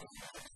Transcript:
you